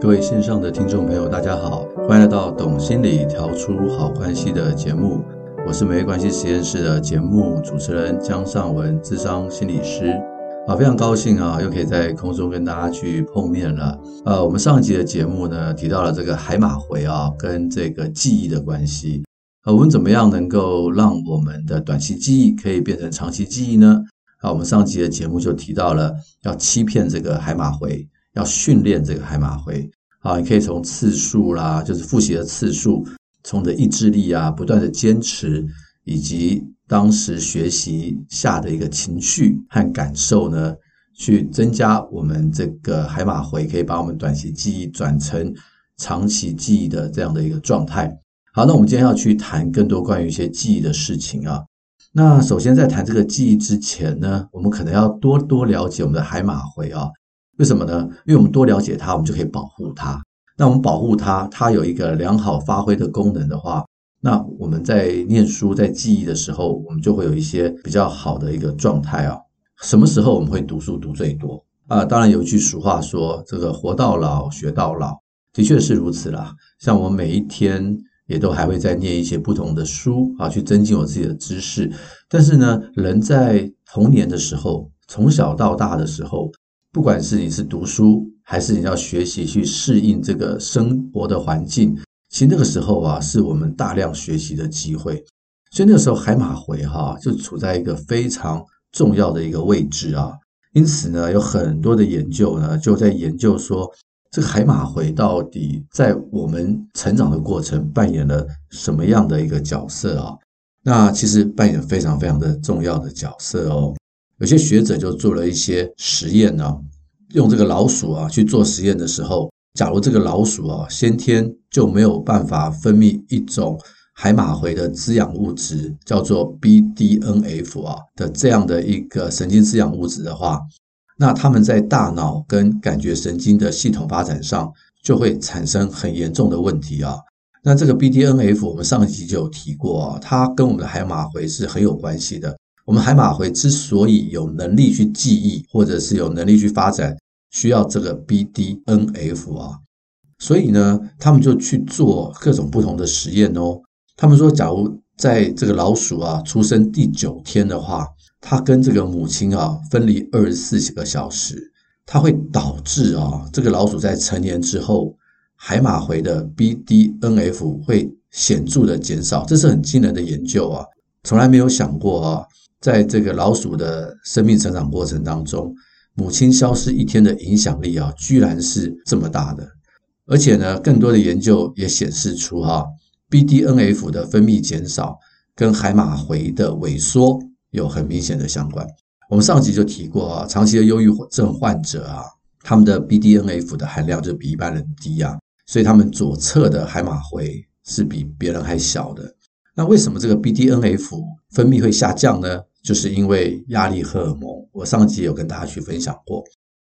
各位线上的听众朋友，大家好，欢迎来到《懂心理调出好关系》的节目。我是美关系实验室的节目主持人江尚文，智商心理师。啊，非常高兴啊，又可以在空中跟大家去碰面了。呃，我们上一集的节目呢，提到了这个海马回啊，跟这个记忆的关系。啊，我们怎么样能够让我们的短期记忆可以变成长期记忆呢？啊，我们上一集的节目就提到了要欺骗这个海马回。要训练这个海马回啊，你可以从次数啦，就是复习的次数，从的意志力啊，不断的坚持，以及当时学习下的一个情绪和感受呢，去增加我们这个海马回，可以把我们短期记忆转成长期记忆的这样的一个状态。好，那我们今天要去谈更多关于一些记忆的事情啊。那首先在谈这个记忆之前呢，我们可能要多多了解我们的海马回啊。为什么呢？因为我们多了解它，我们就可以保护它。那我们保护它，它有一个良好发挥的功能的话，那我们在念书、在记忆的时候，我们就会有一些比较好的一个状态啊。什么时候我们会读书读最多啊？当然有一句俗话说：“这个活到老，学到老。”的确是如此啦。像我每一天也都还会再念一些不同的书啊，去增进我自己的知识。但是呢，人在童年的时候，从小到大的时候。不管是你是读书，还是你要学习去适应这个生活的环境，其实那个时候啊，是我们大量学习的机会。所以那个时候海马回哈、就处在一个非常重要的一个位置啊。因此呢，有很多的研究呢，就在研究说，这个海马回到底在我们成长的过程扮演了什么样的一个角色啊？那其实扮演非常非常的重要的角色哦。有些学者就做了一些实验呢，用这个老鼠啊去做实验的时候，假如这个老鼠啊先天就没有办法分泌一种海马回的滋养物质，叫做 BDNF 啊的这样的一个神经滋养物质的话，那他们在大脑跟感觉神经的系统发展上就会产生很严重的问题啊。那这个 BDNF 我们上一集就有提过啊，它跟我们的海马回是很有关系的。我们海马回之所以有能力去记忆，或者是有能力去发展，需要这个 BDNF 啊，所以呢，他们就去做各种不同的实验哦。他们说，假如在这个老鼠啊出生第九天的话，它跟这个母亲啊分离二十四个小时，它会导致啊这个老鼠在成年之后，海马回的 BDNF 会显著的减少，这是很惊人的研究啊，从来没有想过啊。在这个老鼠的生命成长过程当中，母亲消失一天的影响力啊，居然是这么大的。而且呢，更多的研究也显示出哈，BDNF 的分泌减少跟海马回的萎缩有很明显的相关。我们上集就提过啊，长期的忧郁症患者啊，他们的 BDNF 的含量就比一般人低啊，所以他们左侧的海马回是比别人还小的。那为什么这个 BDNF 分泌会下降呢？就是因为压力荷尔蒙，我上集有跟大家去分享过，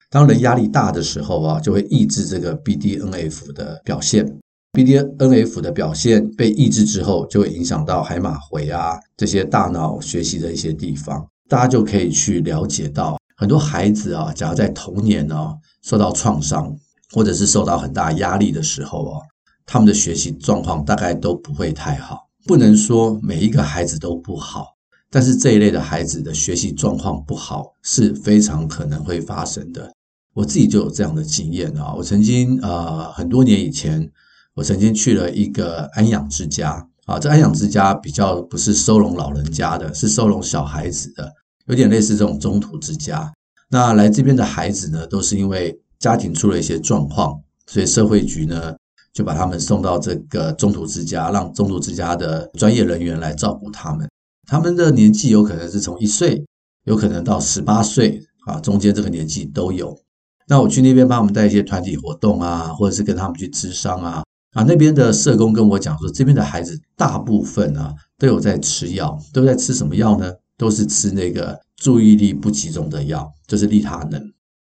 当人压力大的时候啊，就会抑制这个 BDNF 的表现，BDNF 的表现被抑制之后，就会影响到海马回啊这些大脑学习的一些地方，大家就可以去了解到，很多孩子啊，假如在童年呢、受到创伤，或者是受到很大压力的时候啊，他们的学习状况大概都不会太好，不能说每一个孩子都不好。但是这一类的孩子的学习状况不好是非常可能会发生的。我自己就有这样的经验啊，我曾经呃很多年以前，我曾经去了一个安养之家啊，这安养之家比较不是收容老人家的，是收容小孩子的，有点类似这种中途之家。那来这边的孩子呢，都是因为家庭出了一些状况，所以社会局呢就把他们送到这个中途之家，让中途之家的专业人员来照顾他们。他们的年纪有可能是从一岁，有可能到十八岁啊，中间这个年纪都有。那我去那边帮他们带一些团体活动啊，或者是跟他们去咨商啊，啊，那边的社工跟我讲说，这边的孩子大部分啊都有在吃药，都在吃什么药呢？都是吃那个注意力不集中的药，就是利他能，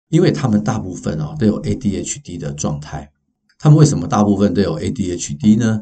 因为他们大部分啊都有 ADHD 的状态。他们为什么大部分都有 ADHD 呢？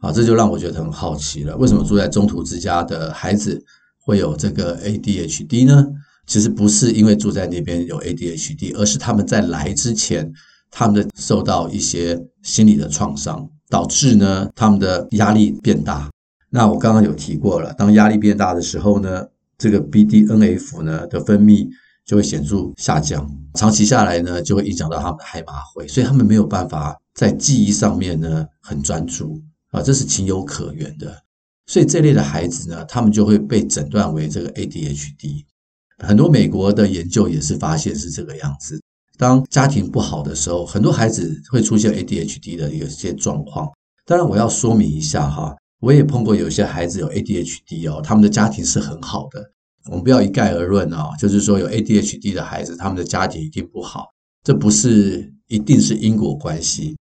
啊，这就让我觉得很好奇了。为什么住在中途之家的孩子会有这个 ADHD 呢？其实不是因为住在那边有 ADHD，而是他们在来之前他们的受到一些心理的创伤，导致呢他们的压力变大。那我刚刚有提过了，当压力变大的时候呢，这个 BDNF 呢的分泌就会显著下降，长期下来呢就会影响到他们的海马回，所以他们没有办法在记忆上面呢很专注啊，这是情有可原的。所以这类的孩子呢，他们就会被诊断为这个 ADHD。很多美国的研究也是发现是这个样子。当家庭不好的时候，很多孩子会出现 ADHD 的一些状况。当然，我要说明一下哈，我也碰过有些孩子有 ADHD 哦，他们的家庭是很好的。我们不要一概而论哦，就是说有 ADHD 的孩子，他们的家庭一定不好，这不是一定是因果关系。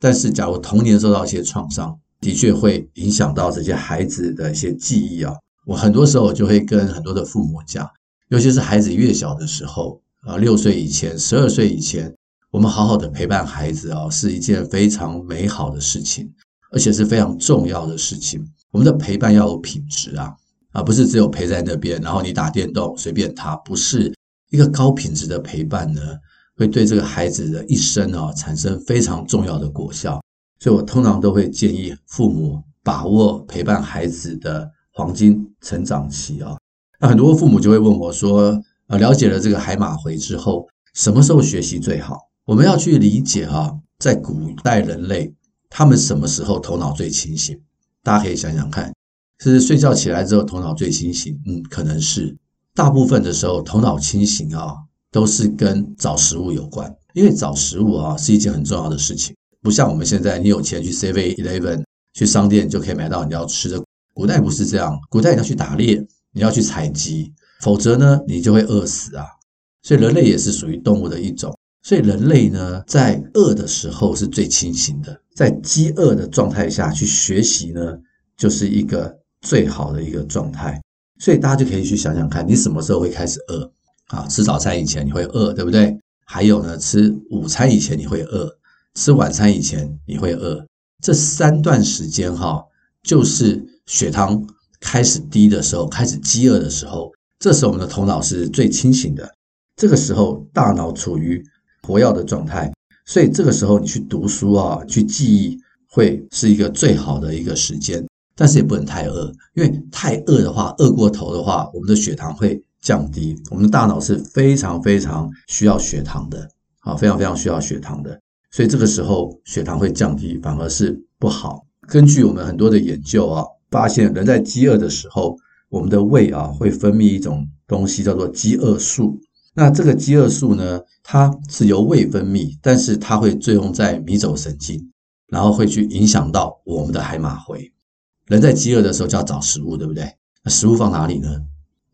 但是，假如童年受到一些创伤，的确会影响到这些孩子的一些记忆啊。我很多时候就会跟很多的父母讲，尤其是孩子越小的时候啊，六岁以前、十二岁以前，我们好好的陪伴孩子啊，是一件非常美好的事情，而且是非常重要的事情。我们的陪伴要有品质啊，啊，不是只有陪在那边，然后你打电动随便他，不是一个高品质的陪伴呢，会对这个孩子的一生啊产生非常重要的果效。所以我通常都会建议父母把握陪伴孩子的黄金成长期啊。那很多父母就会问我说：“呃，了解了这个海马回之后，什么时候学习最好？”我们要去理解啊，在古代人类他们什么时候头脑最清醒？大家可以想想看，是睡觉起来之后头脑最清醒？嗯，可能是。大部分的时候头脑清醒啊，都是跟找食物有关，因为找食物啊是一件很重要的事情。不像我们现在，你有钱去 Seven Eleven 去商店就可以买到你要吃的。古代不是这样，古代你要去打猎，你要去采集，否则呢，你就会饿死啊。所以人类也是属于动物的一种，所以人类呢，在饿的时候是最清醒的，在饥饿的状态下去学习呢，就是一个最好的一个状态。所以大家就可以去想想看，你什么时候会开始饿啊？吃早餐以前你会饿，对不对？还有呢，吃午餐以前你会饿。吃晚餐以前你会饿，这三段时间哈，就是血糖开始低的时候，开始饥饿的时候，这时候我们的头脑是最清醒的，这个时候大脑处于活跃的状态，所以这个时候你去读书啊，去记忆会是一个最好的一个时间，但是也不能太饿，因为太饿的话，饿过头的话，我们的血糖会降低，我们的大脑是非常非常需要血糖的，啊，非常非常需要血糖的。所以这个时候血糖会降低，反而是不好。根据我们很多的研究啊，发现人在饥饿的时候，我们的胃啊会分泌一种东西叫做饥饿素。那这个饥饿素呢，它是由胃分泌，但是它会作用在迷走神经，然后会去影响到我们的海马回。人在饥饿的时候就要找食物，对不对？那食物放哪里呢？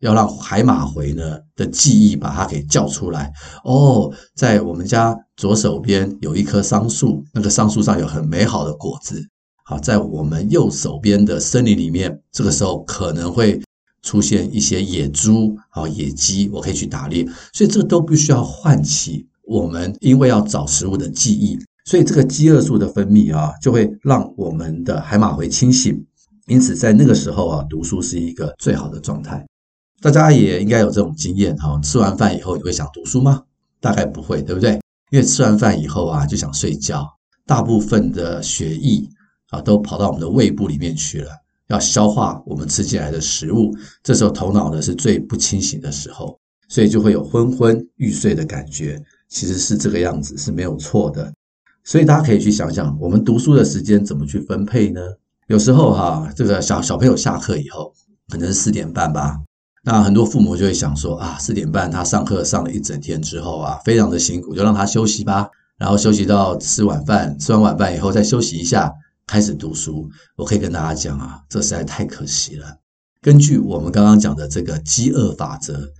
要让海马回呢的记忆把它给叫出来哦，在我们家左手边有一棵桑树，那个桑树上有很美好的果子。好，在我们右手边的森林里面，这个时候可能会出现一些野猪啊、野鸡，我可以去打猎。所以这都必须要唤起我们因为要找食物的记忆。所以这个饥饿素的分泌啊，就会让我们的海马回清醒。因此，在那个时候啊，读书是一个最好的状态。大家也应该有这种经验哈，吃完饭以后你会想读书吗？大概不会，对不对？因为吃完饭以后啊，就想睡觉，大部分的血液啊都跑到我们的胃部里面去了，要消化我们吃进来的食物。这时候头脑呢是最不清醒的时候，所以就会有昏昏欲睡的感觉。其实是这个样子是没有错的。所以大家可以去想想，我们读书的时间怎么去分配呢？有时候哈，这个小小朋友下课以后，可能是四点半吧。那很多父母就会想说啊，四点半他上课上了一整天之后啊，非常的辛苦，就让他休息吧。然后休息到吃晚饭，吃完晚饭以后再休息一下，开始读书。我可以跟大家讲啊，这实在太可惜了。根据我们刚刚讲的这个饥饿法则，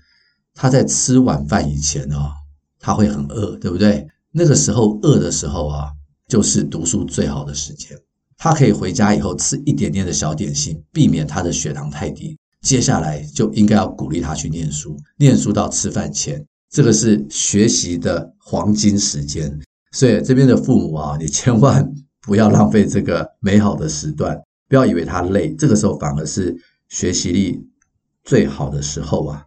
他在吃晚饭以前哦，他会很饿，对不对？那个时候饿的时候啊，就是读书最好的时间。他可以回家以后吃一点点的小点心，避免他的血糖太低。接下来就应该要鼓励他去念书，念书到吃饭前，这个是学习的黄金时间。所以这边的父母啊，你千万不要浪费这个美好的时段，不要以为他累，这个时候反而是学习力最好的时候啊。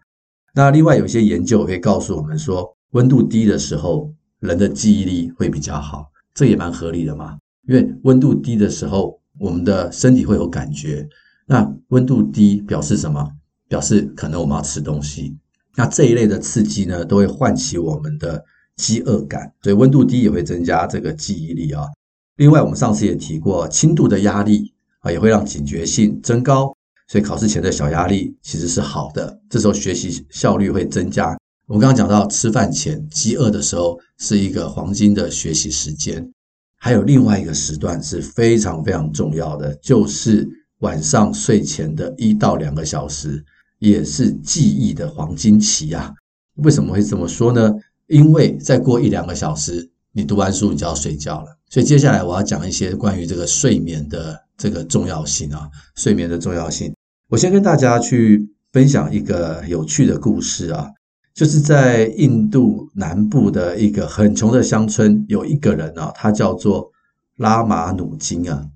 那另外有一些研究会告诉我们说，温度低的时候人的记忆力会比较好，这也蛮合理的嘛。因为温度低的时候，我们的身体会有感觉。那温度低表示什么？表示可能我们要吃东西。那这一类的刺激呢，都会唤起我们的饥饿感，所以温度低也会增加这个记忆力啊。另外，我们上次也提过，轻度的压力啊，也会让警觉性增高。所以考试前的小压力其实是好的，这时候学习效率会增加。我们刚刚讲到，吃饭前饥饿的时候是一个黄金的学习时间。还有另外一个时段是非常非常重要的，就是晚上睡前的一到两个小时，也是记忆的黄金期啊。为什么会这么说呢？因为再过一两个小时，你读完书你就要睡觉了。所以接下来我要讲一些关于这个睡眠的这个重要性啊，睡眠的重要性。我先跟大家去分享一个有趣的故事啊。就是在印度南部的一个很穷的乡村，有一个人啊，他叫做拉马努金啊，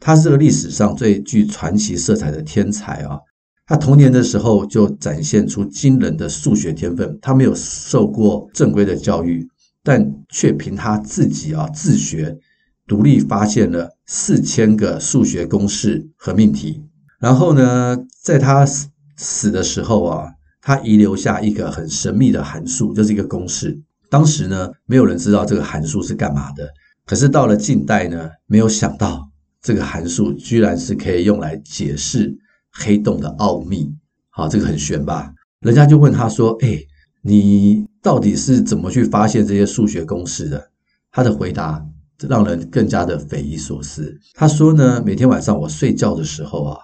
他是个历史上最具传奇色彩的天才啊。他童年的时候就展现出惊人的数学天分，他没有受过正规的教育，但却凭他自己啊自学，独立发现了四千个数学公式和命题。然后呢，在他死死的时候啊。他遗留下一个很神秘的函数，就是一个公式。当时呢，没有人知道这个函数是干嘛的。可是到了近代呢，没有想到这个函数居然是可以用来解释黑洞的奥秘。好，这个很玄吧？人家就问他说：“哎，你到底是怎么去发现这些数学公式的？”他的回答让人更加的匪夷所思。他说呢，每天晚上我睡觉的时候啊，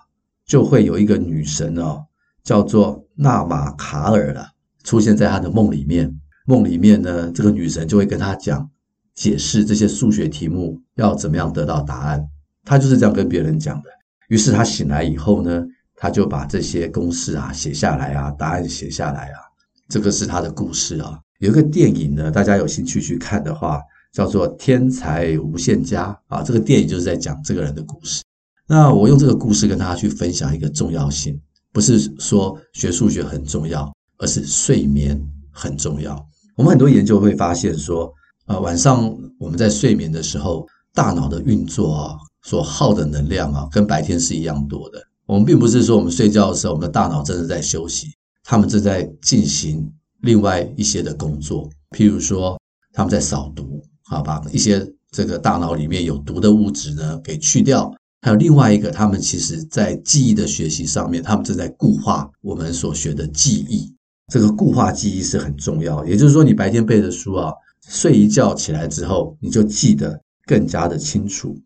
就会有一个女神哦。叫做纳玛卡尔了，出现在他的梦里面。梦里面呢，这个女神就会跟他讲，解释这些数学题目要怎么样得到答案。他就是这样跟别人讲的。于是他醒来以后呢，他就把这些公式啊写下来啊，答案写下来啊。这个是他的故事啊。有一个电影呢，大家有兴趣去看的话，叫做《天才无限家》啊。这个电影就是在讲这个人的故事。那我用这个故事跟大家去分享一个重要性。不是说学数学很重要，而是睡眠很重要。我们很多研究会发现说，呃，晚上我们在睡眠的时候，大脑的运作啊，所耗的能量啊，跟白天是一样多的。我们并不是说我们睡觉的时候，我们的大脑真的在休息，他们正在进行另外一些的工作，譬如说他们在扫毒，好，把一些这个大脑里面有毒的物质呢给去掉。还有另外一个，他们其实在记忆的学习上面，他们正在固化我们所学的记忆。这个固化记忆是很重要，也就是说，你白天背的书啊，睡一觉起来之后，你就记得更加的清楚。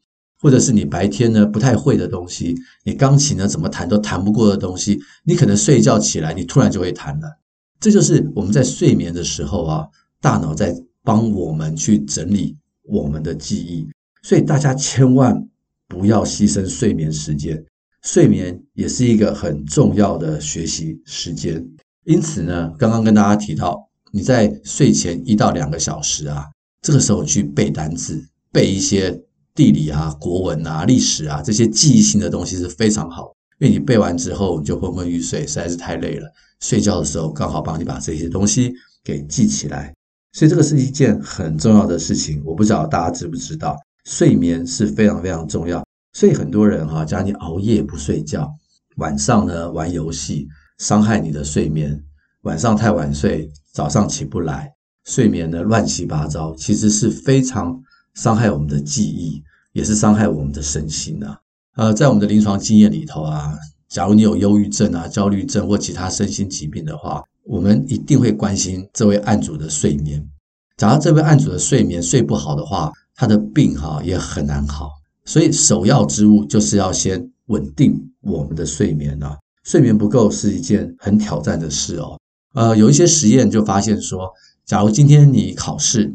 或者是你白天呢不太会的东西，你钢琴呢怎么弹都弹不过的东西，你可能睡觉起来，你突然就会弹了。这就是我们在睡眠的时候啊，大脑在帮我们去整理我们的记忆。所以大家千万。不要牺牲睡眠时间，睡眠也是一个很重要的学习时间。因此呢，刚刚跟大家提到，你在睡前一到两个小时啊，这个时候去背单词，背一些地理啊、国文啊、历史啊这些记忆性的东西是非常好，因为你背完之后你就昏昏欲睡，实在是太累了。睡觉的时候刚好帮你把这些东西给记起来，所以这个是一件很重要的事情。我不知道大家知不知道。睡眠是非常非常重要，所以很多人哈，假如你熬夜不睡觉，晚上呢玩游戏，伤害你的睡眠。晚上太晚睡，早上起不来，睡眠呢乱七八糟，其实是非常伤害我们的记忆，也是伤害我们的身心的。呃，在我们的临床经验里头啊，假如你有忧郁症啊、焦虑症或其他身心疾病的话，我们一定会关心这位案主的睡眠。假如这位案主的睡眠睡不好的话，他的病哈也很难好，所以首要之务就是要先稳定我们的睡眠啊。睡眠不够是一件很挑战的事哦。呃，有一些实验就发现说，假如今天你考试，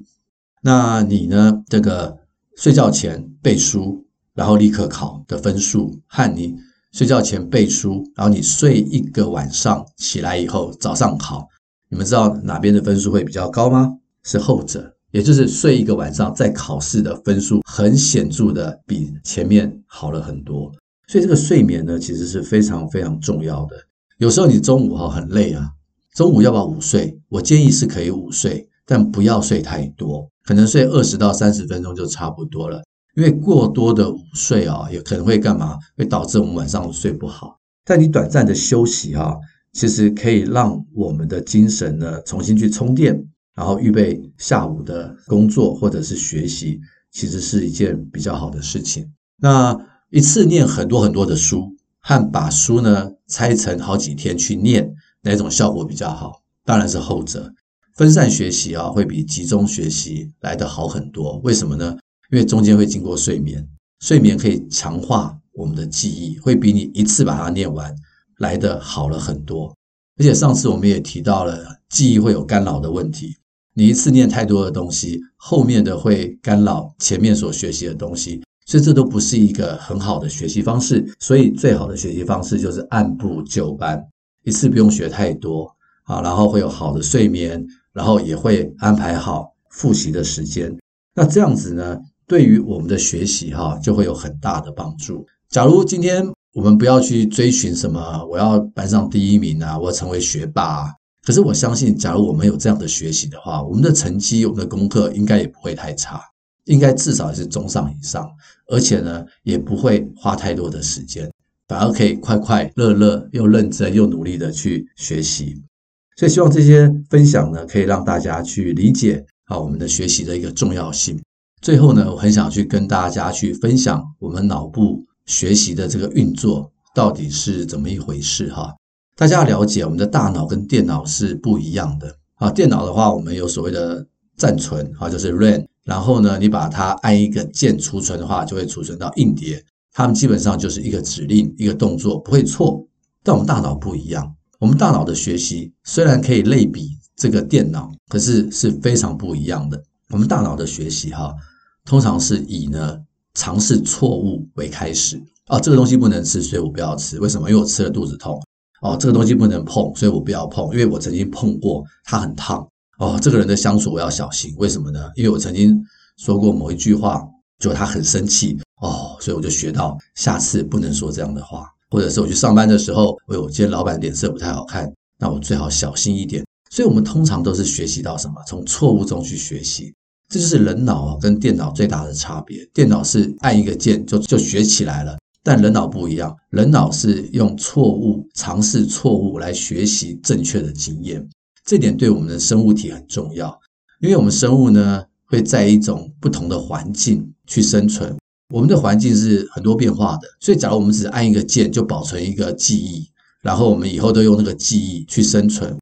那你呢这个睡觉前背书，然后立刻考的分数，和你睡觉前背书，然后你睡一个晚上起来以后早上考，你们知道哪边的分数会比较高吗？是后者。也就是睡一个晚上，在考试的分数很显著的比前面好了很多，所以这个睡眠呢，其实是非常非常重要的。有时候你中午哈很累啊，中午要不要午睡？我建议是可以午睡，但不要睡太多，可能睡二十到三十分钟就差不多了。因为过多的午睡啊，也可能会干嘛？会导致我们晚上睡不好。但你短暂的休息啊，其实可以让我们的精神呢重新去充电，然后预备下午的工作或者是学习，其实是一件比较好的事情。那一次念很多很多的书，和把书呢拆成好几天去念，哪种效果比较好？当然是后者。分散学习啊，会比集中学习来得好很多。为什么呢？因为中间会经过睡眠，睡眠可以强化我们的记忆，会比你一次把它念完来得好了很多。而且上次我们也提到了，记忆会有干扰的问题。你一次念太多的东西，后面的会干扰前面所学习的东西，所以这都不是一个很好的学习方式。所以最好的学习方式就是按部就班，一次不用学太多啊，然后会有好的睡眠，然后也会安排好复习的时间。那这样子呢？对于我们的学习哈，就会有很大的帮助。假如今天我们不要去追寻什么，我要班上第一名啊，我要成为学霸啊。可是我相信，假如我们有这样的学习的话，我们的成绩、我们的功课应该也不会太差，应该至少是中上以上。而且呢，也不会花太多的时间，反而可以快快乐乐又认真又努力的去学习。所以希望这些分享呢，可以让大家去理解啊，我们的学习的一个重要性。最后呢，我很想去跟大家去分享我们脑部学习的这个运作到底是怎么一回事哈。大家要了解，我们的大脑跟电脑是不一样的啊。电脑的话，我们有所谓的暂存啊，就是 RAM。然后呢，你把它按一个键储存的话，就会储存到硬碟。它们基本上就是一个指令，一个动作，不会错。但我们大脑不一样，我们大脑的学习虽然可以类比这个电脑，可是是非常不一样的。我们大脑的学习哈。通常是以呢尝试错误为开始哦，这个东西不能吃，所以我不要吃。为什么？因为我吃了肚子痛。哦，这个东西不能碰，所以我不要碰，因为我曾经碰过，它很烫。哦，这个人的相处我要小心。为什么呢？因为我曾经说过某一句话，就他很生气。哦，所以我就学到下次不能说这样的话。或者是我去上班的时候，哎呦，今天老板脸色不太好看，那我最好小心一点。所以我们通常都是学习到什么？从错误中去学习。这就是人脑啊跟电脑最大的差别。电脑是按一个键就就学起来了，但人脑不一样。人脑是用错误尝试错误来学习正确的经验。这点对我们的生物体很重要，因为我们生物呢会在一种不同的环境去生存。我们的环境是很多变化的，所以假如我们只按一个键就保存一个记忆，然后我们以后都用那个记忆去生存。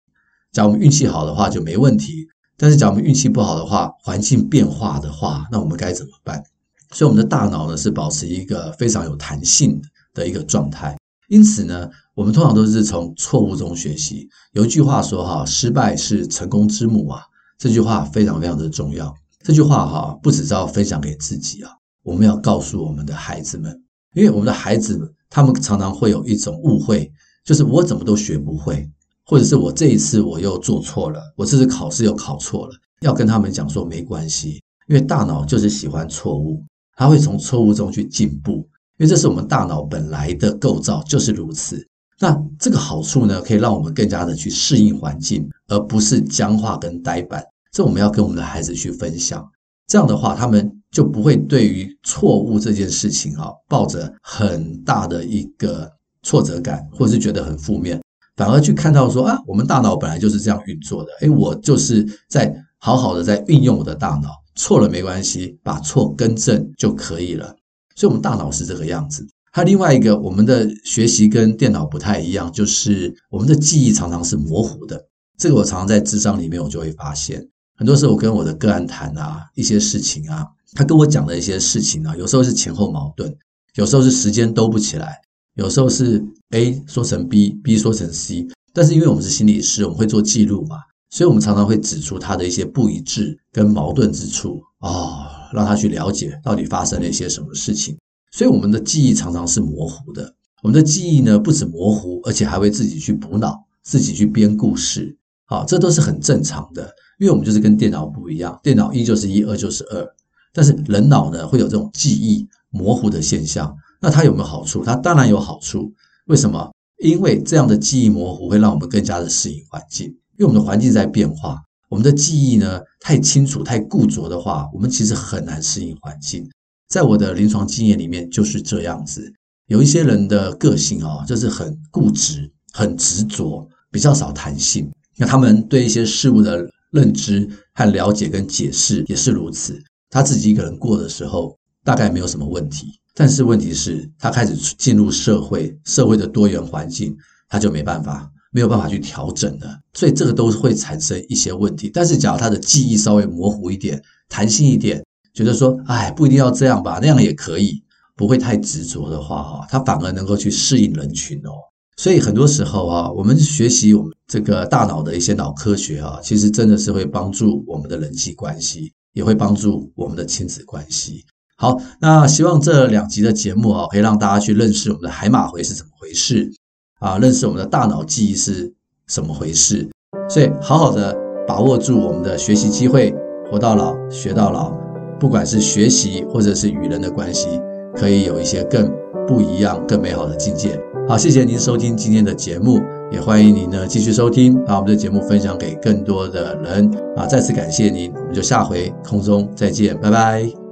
假如我们运气好的话就没问题。但是，假如我们运气不好的话，环境变化的话，那我们该怎么办？所以，我们的大脑呢是保持一个非常有弹性的一个状态。因此呢，我们通常都是从错误中学习。有一句话说：“哈，失败是成功之母啊。”这句话非常非常的重要。这句话哈，不只是要分享给自己啊，我们要告诉我们的孩子们，因为我们的孩子们他们常常会有一种误会，就是我怎么都学不会。或者是我这一次我又做错了，我这次考试又考错了，要跟他们讲说没关系，因为大脑就是喜欢错误，它会从错误中去进步，因为这是我们大脑本来的构造就是如此。那这个好处呢，可以让我们更加的去适应环境，而不是僵化跟呆板。这我们要跟我们的孩子去分享，这样的话，他们就不会对于错误这件事情啊，抱着很大的一个挫折感，或者是觉得很负面。反而去看到说啊，我们大脑本来就是这样运作的。诶，我就是在好好的在运用我的大脑，错了没关系，把错更正就可以了。所以，我们大脑是这个样子。还有另外一个，我们的学习跟电脑不太一样，就是我们的记忆常常是模糊的。这个我常常在智商里面，我就会发现，很多时候我跟我的个案谈啊，一些事情啊，他跟我讲的一些事情啊，有时候是前后矛盾，有时候是时间兜不起来。有时候是 A 说成 B，B 说成 C，但是因为我们是心理师，我们会做记录嘛，所以我们常常会指出他的一些不一致跟矛盾之处哦，让他去了解到底发生了一些什么事情。所以我们的记忆常常是模糊的，我们的记忆呢不止模糊，而且还会自己去补脑，自己去编故事，好，这都是很正常的，因为我们就是跟电脑不一样，电脑一就是一，二就是二，但是人脑呢会有这种记忆模糊的现象。那它有没有好处？它当然有好处。为什么？因为这样的记忆模糊会让我们更加的适应环境。因为我们的环境在变化，我们的记忆呢太清楚、太固着的话，我们其实很难适应环境。在我的临床经验里面就是这样子。有一些人的个性啊，就是很固执、很执着，比较少弹性。那他们对一些事物的认知和了解跟解释也是如此。他自己一个人过的时候，大概没有什么问题。但是问题是，他开始进入社会，社会的多元环境，他就没办法，没有办法去调整了。所以这个都会产生一些问题。但是，假如他的记忆稍微模糊一点，弹性一点，觉得说，哎，不一定要这样吧，那样也可以。不会太执着的话，哈，他反而能够去适应人群哦。所以很多时候啊，我们学习我们这个大脑的一些脑科学啊，其实真的是会帮助我们的人际关系，也会帮助我们的亲子关系。好，那希望这两集的节目啊，可以让大家去认识我们的海马回是怎么回事啊，认识我们的大脑记忆是怎么回事。所以好好的把握住我们的学习机会，活到老学到老，不管是学习或者是与人的关系。可以有一些更不一样、更美好的境界。好，谢谢您收听今天的节目，也欢迎您呢继续收听，把我们的节目分享给更多的人。啊，再次感谢您，我们就下回空中再见，拜拜。